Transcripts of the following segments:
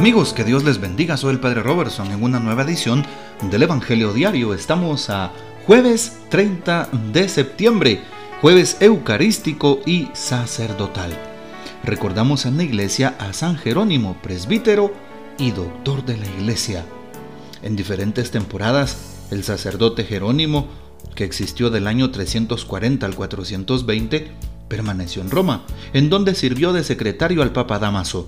Amigos, que Dios les bendiga. Soy el Padre Robertson en una nueva edición del Evangelio Diario. Estamos a jueves 30 de septiembre, jueves eucarístico y sacerdotal. Recordamos en la iglesia a San Jerónimo, presbítero y doctor de la iglesia. En diferentes temporadas, el sacerdote Jerónimo, que existió del año 340 al 420, permaneció en Roma, en donde sirvió de secretario al Papa Damaso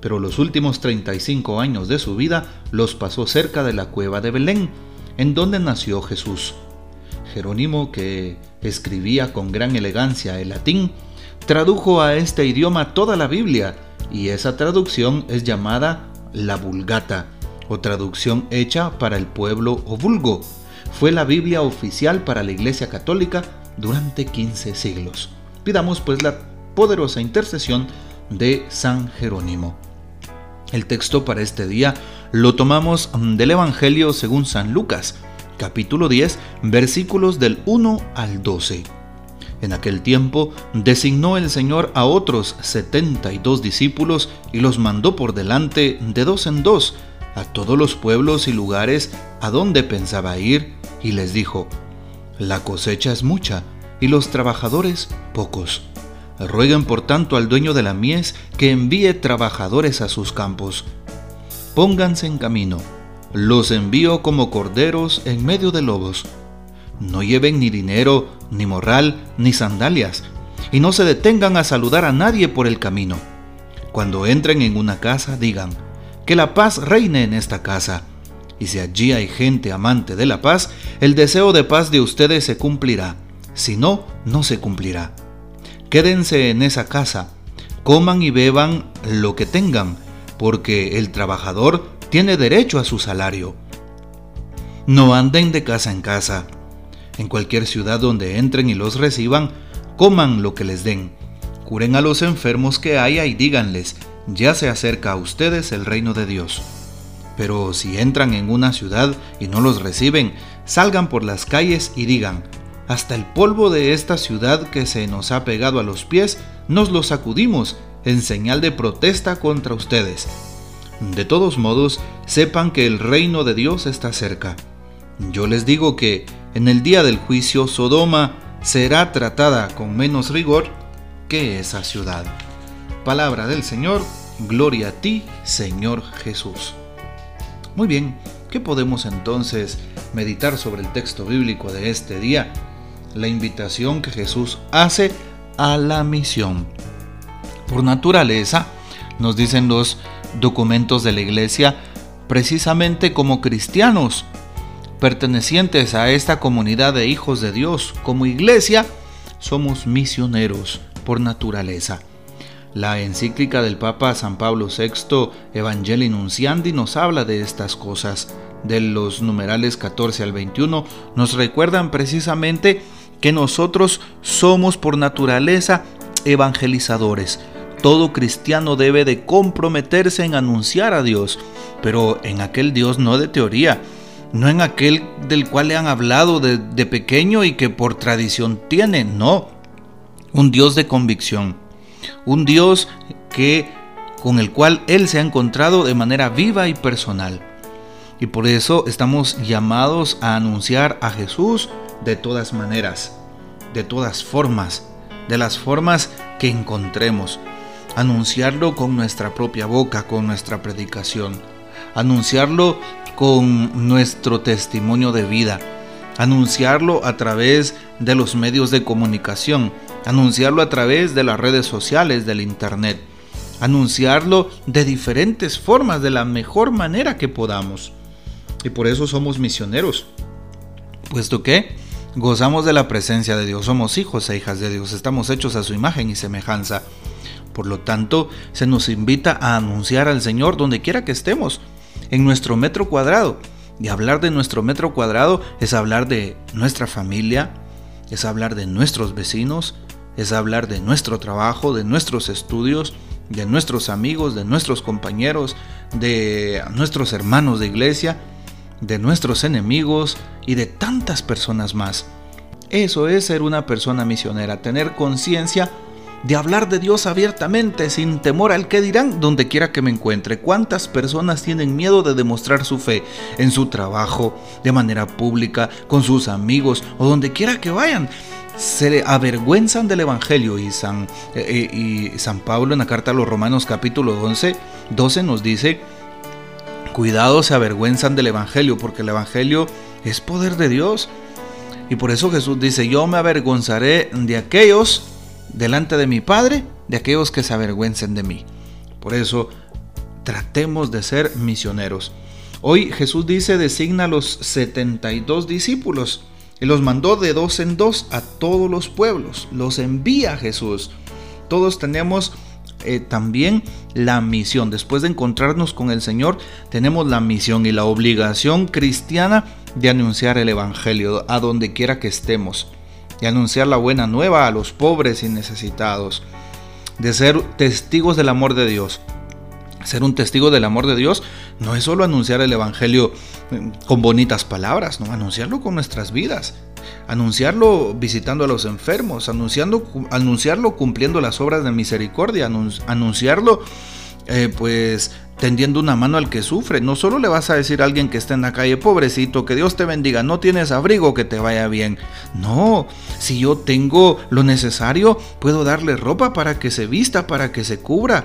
pero los últimos 35 años de su vida los pasó cerca de la cueva de Belén, en donde nació Jesús. Jerónimo, que escribía con gran elegancia el latín, tradujo a este idioma toda la Biblia, y esa traducción es llamada la Vulgata, o traducción hecha para el pueblo o vulgo. Fue la Biblia oficial para la Iglesia Católica durante 15 siglos. Pidamos pues la poderosa intercesión de San Jerónimo. El texto para este día lo tomamos del Evangelio según San Lucas, capítulo 10, versículos del 1 al 12. En aquel tiempo designó el Señor a otros setenta y dos discípulos y los mandó por delante de dos en dos a todos los pueblos y lugares a donde pensaba ir y les dijo, La cosecha es mucha y los trabajadores pocos. Rueguen por tanto al dueño de la mies que envíe trabajadores a sus campos. Pónganse en camino, los envío como corderos en medio de lobos. No lleven ni dinero, ni morral, ni sandalias, y no se detengan a saludar a nadie por el camino. Cuando entren en una casa, digan, que la paz reine en esta casa. Y si allí hay gente amante de la paz, el deseo de paz de ustedes se cumplirá. Si no, no se cumplirá. Quédense en esa casa, coman y beban lo que tengan, porque el trabajador tiene derecho a su salario. No anden de casa en casa. En cualquier ciudad donde entren y los reciban, coman lo que les den. Curen a los enfermos que haya y díganles, ya se acerca a ustedes el reino de Dios. Pero si entran en una ciudad y no los reciben, salgan por las calles y digan, hasta el polvo de esta ciudad que se nos ha pegado a los pies, nos lo sacudimos en señal de protesta contra ustedes. De todos modos, sepan que el reino de Dios está cerca. Yo les digo que en el día del juicio Sodoma será tratada con menos rigor que esa ciudad. Palabra del Señor, gloria a ti, Señor Jesús. Muy bien, ¿qué podemos entonces meditar sobre el texto bíblico de este día? La invitación que Jesús hace a la misión. Por naturaleza, nos dicen los documentos de la iglesia, precisamente como cristianos, pertenecientes a esta comunidad de hijos de Dios, como iglesia, somos misioneros por naturaleza. La encíclica del Papa San Pablo VI, Evangelii Nunciandi, nos habla de estas cosas. De los numerales 14 al 21 nos recuerdan precisamente que nosotros somos por naturaleza evangelizadores. Todo cristiano debe de comprometerse en anunciar a Dios, pero en aquel Dios no de teoría, no en aquel del cual le han hablado de, pequeño y que por tradición tiene, no, un Dios de convicción, un Dios que con el cual Él se ha encontrado de manera viva y personal. Y por eso estamos llamados a anunciar a Jesús de todas maneras, de todas formas, de las formas que encontremos. Anunciarlo con nuestra propia boca, con nuestra predicación. Anunciarlo con nuestro testimonio de vida. Anunciarlo a través de los medios de comunicación. Anunciarlo a través de las redes sociales, del Internet. Anunciarlo de diferentes formas, de la mejor manera que podamos. Y por eso somos misioneros. Puesto que gozamos de la presencia de Dios, somos hijos e hijas de Dios, estamos hechos a su imagen y semejanza. Por lo tanto, se nos invita a anunciar al Señor donde quiera que estemos, en nuestro metro cuadrado. Y hablar de nuestro metro cuadrado es hablar de nuestra familia, es hablar de nuestros vecinos, es hablar de nuestro trabajo, de nuestros estudios, de nuestros amigos, de nuestros compañeros, de nuestros hermanos de iglesia de nuestros enemigos y de tantas personas más. Eso es ser una persona misionera, tener conciencia de hablar de Dios abiertamente, sin temor al que dirán, donde quiera que me encuentre. ¿Cuántas personas tienen miedo de demostrar su fe en su trabajo, de manera pública, con sus amigos o donde quiera que vayan? se avergüenzan del Evangelio y San, eh, y San Pablo en la carta a los Romanos capítulo 11, 12 nos dice, cuidado se avergüenzan del Evangelio porque el Evangelio es poder de Dios. Y por eso Jesús dice, yo me avergonzaré de aquellos delante de mi Padre, de aquellos que se avergüencen de mí. Por eso tratemos de ser misioneros. Hoy Jesús dice, designa a los 72 discípulos y los mandó de dos en dos a todos los pueblos. Los envía Jesús. Todos tenemos eh, también la misión. Después de encontrarnos con el Señor, tenemos la misión y la obligación cristiana de anunciar el Evangelio a donde quiera que estemos. Y anunciar la buena nueva a los pobres y necesitados. De ser testigos del amor de Dios. Ser un testigo del amor de Dios no es solo anunciar el Evangelio eh, con bonitas palabras, no, anunciarlo con nuestras vidas, anunciarlo visitando a los enfermos, anunciando, anunciarlo cumpliendo las obras de misericordia, anunciarlo eh, pues tendiendo una mano al que sufre. No solo le vas a decir a alguien que está en la calle, pobrecito, que Dios te bendiga, no tienes abrigo, que te vaya bien. No, si yo tengo lo necesario, puedo darle ropa para que se vista, para que se cubra.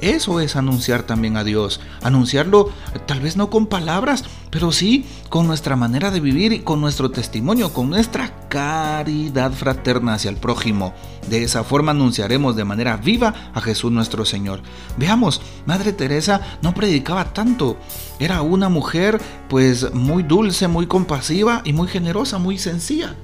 Eso es anunciar también a Dios. Anunciarlo tal vez no con palabras, pero sí con nuestra manera de vivir y con nuestro testimonio, con nuestra caridad fraterna hacia el prójimo. De esa forma anunciaremos de manera viva a Jesús nuestro Señor. Veamos, Madre Teresa no predicaba tanto. Era una mujer pues muy dulce, muy compasiva y muy generosa, muy sencilla.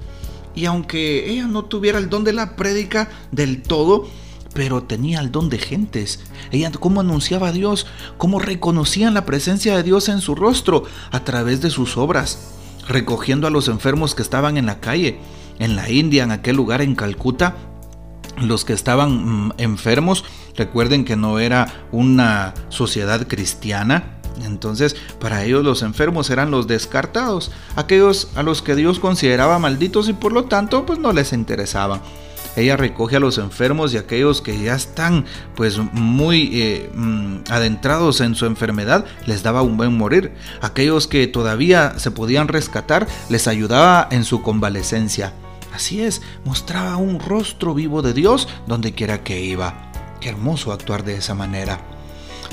Y aunque ella no tuviera el don de la prédica del todo, pero tenía el don de gentes. Ella cómo anunciaba a Dios, cómo reconocían la presencia de Dios en su rostro a través de sus obras, recogiendo a los enfermos que estaban en la calle, en la India, en aquel lugar en Calcuta. Los que estaban mm, enfermos, recuerden que no era una sociedad cristiana, entonces, para ellos los enfermos eran los descartados, aquellos a los que Dios consideraba malditos y por lo tanto pues no les interesaban. Ella recoge a los enfermos y aquellos que ya están pues muy eh, mm, adentrados en su enfermedad, les daba un buen morir. Aquellos que todavía se podían rescatar, les ayudaba en su convalecencia. Así es, mostraba un rostro vivo de Dios donde quiera que iba. Qué hermoso actuar de esa manera.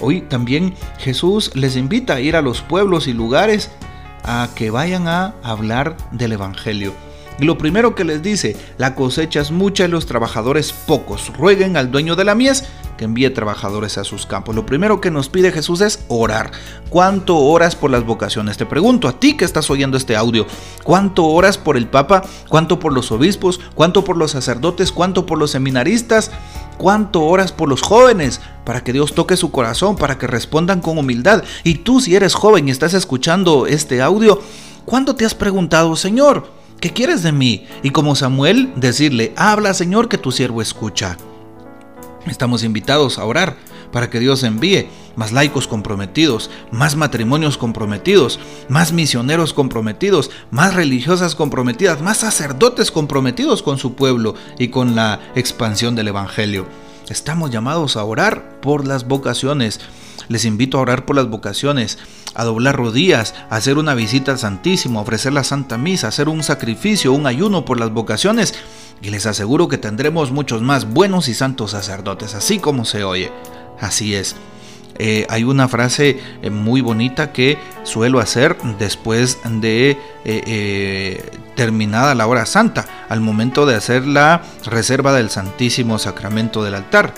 Hoy también Jesús les invita a ir a los pueblos y lugares a que vayan a hablar del Evangelio. Y lo primero que les dice, la cosecha es mucha y los trabajadores pocos. Rueguen al dueño de la mies que envíe trabajadores a sus campos. Lo primero que nos pide Jesús es orar. ¿Cuánto oras por las vocaciones? Te pregunto a ti que estás oyendo este audio. ¿Cuánto oras por el Papa? ¿Cuánto por los obispos? ¿Cuánto por los sacerdotes? ¿Cuánto por los seminaristas? ¿Cuánto oras por los jóvenes? Para que Dios toque su corazón, para que respondan con humildad. Y tú si eres joven y estás escuchando este audio, ¿cuándo te has preguntado, Señor? ¿Qué quieres de mí? Y como Samuel, decirle, habla Señor que tu siervo escucha. Estamos invitados a orar para que Dios envíe más laicos comprometidos, más matrimonios comprometidos, más misioneros comprometidos, más religiosas comprometidas, más sacerdotes comprometidos con su pueblo y con la expansión del Evangelio. Estamos llamados a orar por las vocaciones. Les invito a orar por las vocaciones a doblar rodillas, a hacer una visita al Santísimo, a ofrecer la Santa Misa, a hacer un sacrificio, un ayuno por las vocaciones, y les aseguro que tendremos muchos más buenos y santos sacerdotes, así como se oye. Así es. Eh, hay una frase eh, muy bonita que suelo hacer después de eh, terminada la hora santa, al momento de hacer la reserva del Santísimo Sacramento del altar.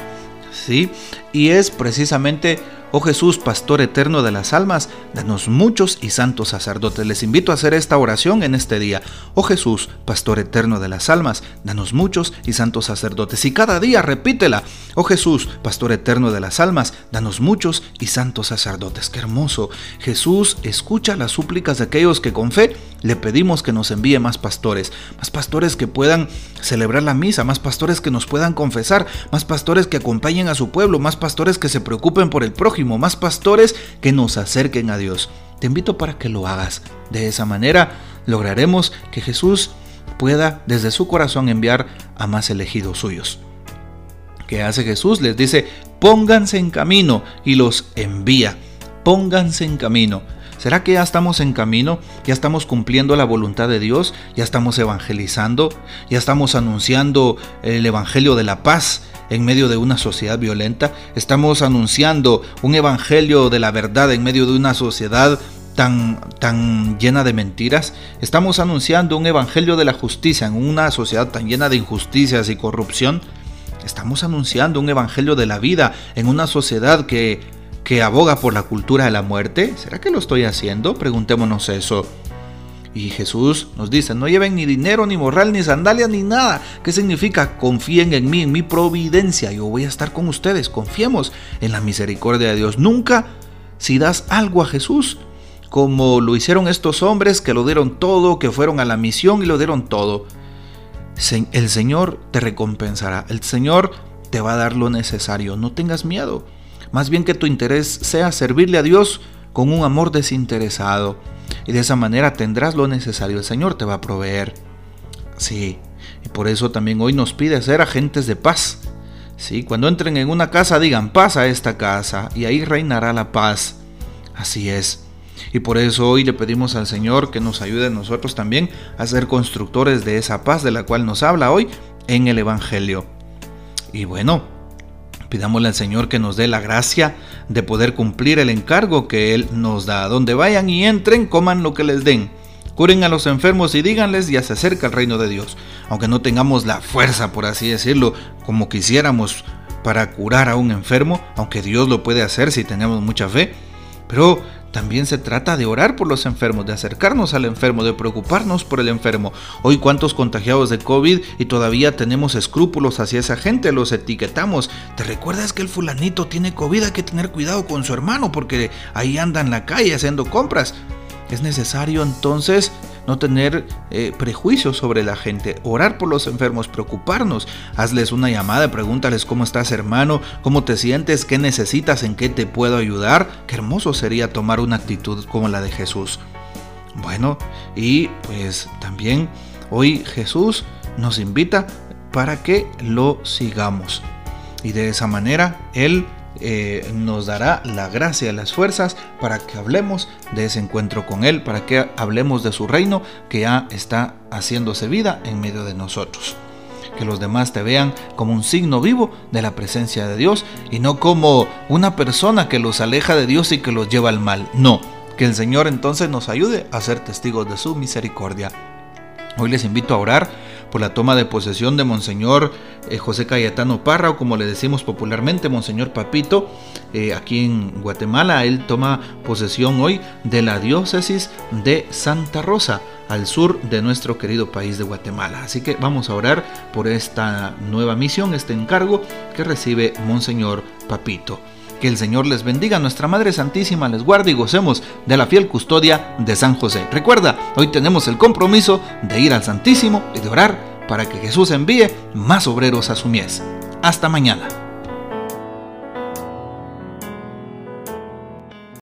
¿sí? Y es precisamente Oh Jesús, pastor eterno de las almas, danos muchos y santos sacerdotes. Les invito a hacer esta oración en este día. Oh Jesús, pastor eterno de las almas, danos muchos y santos sacerdotes. Y cada día repítela. Oh Jesús, pastor eterno de las almas, danos muchos y santos sacerdotes. Qué hermoso. Jesús escucha las súplicas de aquellos que con fe le pedimos que nos envíe más pastores, más pastores que puedan celebrar la misa, más pastores que nos puedan confesar, más pastores que acompañen a su pueblo, más pastores que se preocupen por el prójimo más pastores que nos acerquen a Dios. Te invito para que lo hagas. De esa manera lograremos que Jesús pueda desde su corazón enviar a más elegidos suyos. ¿Qué hace Jesús? Les dice, pónganse en camino y los envía. Pónganse en camino. ¿Será que ya estamos en camino? ¿Ya estamos cumpliendo la voluntad de Dios? ¿Ya estamos evangelizando? ¿Ya estamos anunciando el Evangelio de la paz? En medio de una sociedad violenta, estamos anunciando un evangelio de la verdad en medio de una sociedad tan, tan llena de mentiras, estamos anunciando un evangelio de la justicia en una sociedad tan llena de injusticias y corrupción, estamos anunciando un evangelio de la vida en una sociedad que que aboga por la cultura de la muerte? ¿Será que lo estoy haciendo? Preguntémonos eso. Y Jesús nos dice, no lleven ni dinero, ni morral, ni sandalias, ni nada. ¿Qué significa? Confíen en mí, en mi providencia. Yo voy a estar con ustedes. Confiemos en la misericordia de Dios. Nunca, si das algo a Jesús, como lo hicieron estos hombres que lo dieron todo, que fueron a la misión y lo dieron todo, el Señor te recompensará. El Señor te va a dar lo necesario. No tengas miedo. Más bien que tu interés sea servirle a Dios con un amor desinteresado. Y de esa manera tendrás lo necesario. El Señor te va a proveer. Sí, y por eso también hoy nos pide ser agentes de paz. Sí, cuando entren en una casa digan paz a esta casa y ahí reinará la paz. Así es. Y por eso hoy le pedimos al Señor que nos ayude a nosotros también a ser constructores de esa paz de la cual nos habla hoy en el Evangelio. Y bueno, Pidámosle al Señor que nos dé la gracia de poder cumplir el encargo que Él nos da. Donde vayan y entren, coman lo que les den. Curen a los enfermos y díganles ya se acerca el reino de Dios. Aunque no tengamos la fuerza, por así decirlo, como quisiéramos para curar a un enfermo, aunque Dios lo puede hacer si tenemos mucha fe. Pero también se trata de orar por los enfermos, de acercarnos al enfermo, de preocuparnos por el enfermo. Hoy cuántos contagiados de COVID y todavía tenemos escrúpulos hacia esa gente, los etiquetamos. ¿Te recuerdas que el fulanito tiene COVID? Hay que tener cuidado con su hermano porque ahí anda en la calle haciendo compras. Es necesario entonces no tener eh, prejuicios sobre la gente, orar por los enfermos, preocuparnos, hazles una llamada, pregúntales cómo estás hermano, cómo te sientes, qué necesitas, en qué te puedo ayudar. Qué hermoso sería tomar una actitud como la de Jesús. Bueno, y pues también hoy Jesús nos invita para que lo sigamos. Y de esa manera Él eh, nos dará la gracia las fuerzas para que hablemos de ese encuentro con Él, para que hablemos de su reino que ya está haciéndose vida en medio de nosotros. Que los demás te vean como un signo vivo de la presencia de Dios y no como una persona que los aleja de Dios y que los lleva al mal. No, que el Señor entonces nos ayude a ser testigos de su misericordia. Hoy les invito a orar por la toma de posesión de Monseñor eh, José Cayetano Parra, o como le decimos popularmente, Monseñor Papito, eh, aquí en Guatemala. Él toma posesión hoy de la diócesis de Santa Rosa, al sur de nuestro querido país de Guatemala. Así que vamos a orar por esta nueva misión, este encargo que recibe Monseñor Papito. Que el Señor les bendiga, nuestra Madre Santísima les guarde y gocemos de la fiel custodia de San José. Recuerda, hoy tenemos el compromiso de ir al Santísimo y de orar para que Jesús envíe más obreros a su mies. Hasta mañana.